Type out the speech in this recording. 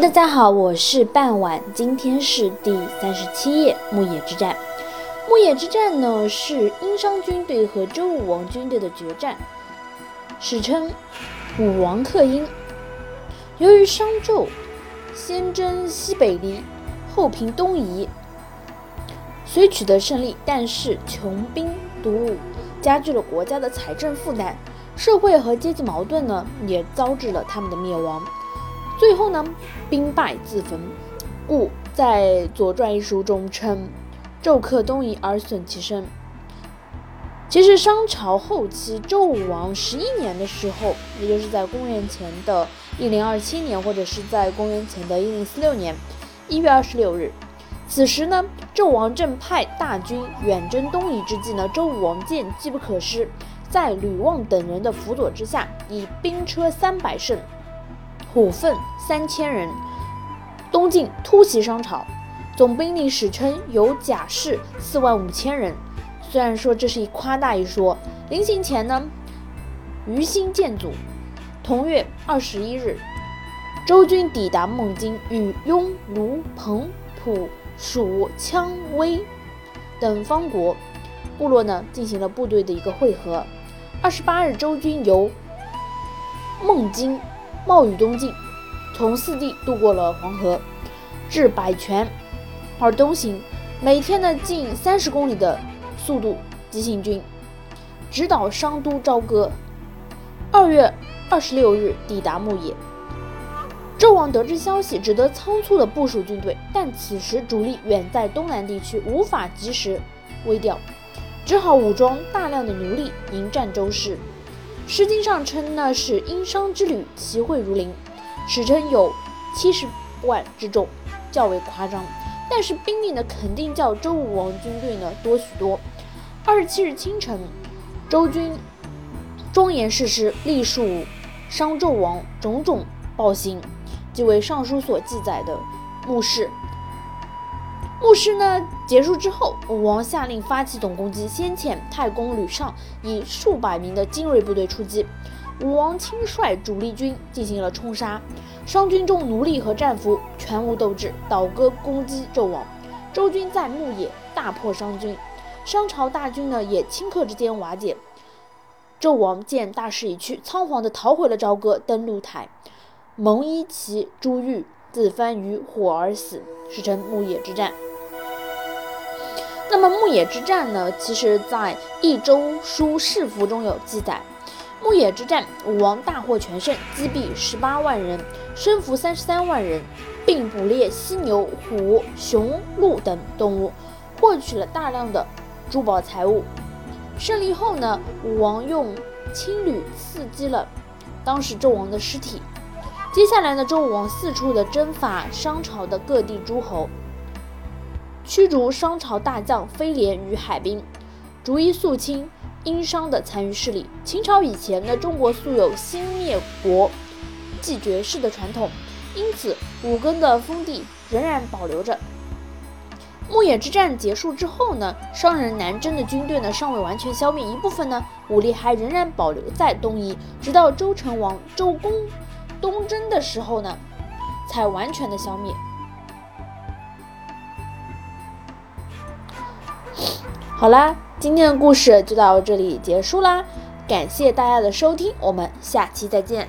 大家好，我是半晚，今天是第三十七页牧野之战。牧野之战呢是殷商军队和周武王军队的决战，史称武王克殷。由于商纣先征西北黎，后平东夷，虽取得胜利，但是穷兵黩武，加剧了国家的财政负担，社会和阶级矛盾呢也遭致了他们的灭亡。最后呢，兵败自焚，故在《左传》一书中称纣克东夷而损其身。其实商朝后期周武王十一年的时候，也就是在公元前的一零二七年，或者是在公元前的一零四六年一月二十六日，此时呢，纣王正派大军远征东夷之际呢，周武王见机不可失，在吕望等人的辅佐之下，以兵车三百乘。虎奋三千人东晋突袭商朝，总兵力史称有甲士四万五千人。虽然说这是一夸大一说，临行前呢，于心建祖。同月二十一日，周军抵达孟津，与雍、卢、彭、蒲、蜀、羌、威等方国部落呢进行了部队的一个会合。二十八日，周军由孟津。冒雨东进，从四地渡过了黄河，至百泉，而东行，每天呢近三十公里的速度急行军，直捣商都朝歌。二月二十六日抵达牧野，纣王得知消息，只得仓促的部署军队，但此时主力远在东南地区，无法及时微调，只好武装大量的奴隶迎战周氏。《诗经》上称呢是殷商之旅，齐会如林，史称有七十万之众，较为夸张。但是兵力呢肯定较周武王军队呢多许多。二十七日清晨，周军庄严誓师，隶属商纣王种种暴行，即为尚书所记载的目视。牧师呢结束之后，武王下令发起总攻击，先遣太公吕尚以数百名的精锐部队出击。武王亲率主力军进行了冲杀，商军中奴隶和战俘全无斗志，倒戈攻击纣王。周军在牧野大破商军，商朝大军呢也顷刻之间瓦解。纣王见大势已去，仓皇的逃回了朝歌，登陆台，蒙衣骑朱玉自翻于火而死，史称牧野之战。那么牧野之战呢？其实，在《益州书世服》中有记载。牧野之战，武王大获全胜，击毙十八万人，生俘三十三万人，并捕猎犀牛、虎、熊、鹿等动物，获取了大量的珠宝财物。胜利后呢，武王用青旅刺激了当时纣王的尸体。接下来呢，周武王四处的征伐商朝的各地诸侯。驱逐商朝大将飞廉与海滨，逐一肃清殷商的残余势力。秦朝以前呢，中国素有兴灭国、继绝世的传统，因此武庚的封地仍然保留着。牧野之战结束之后呢，商人南征的军队呢尚未完全消灭，一部分呢武力还仍然保留在东夷，直到周成王周公东征的时候呢，才完全的消灭。好啦，今天的故事就到这里结束啦，感谢大家的收听，我们下期再见。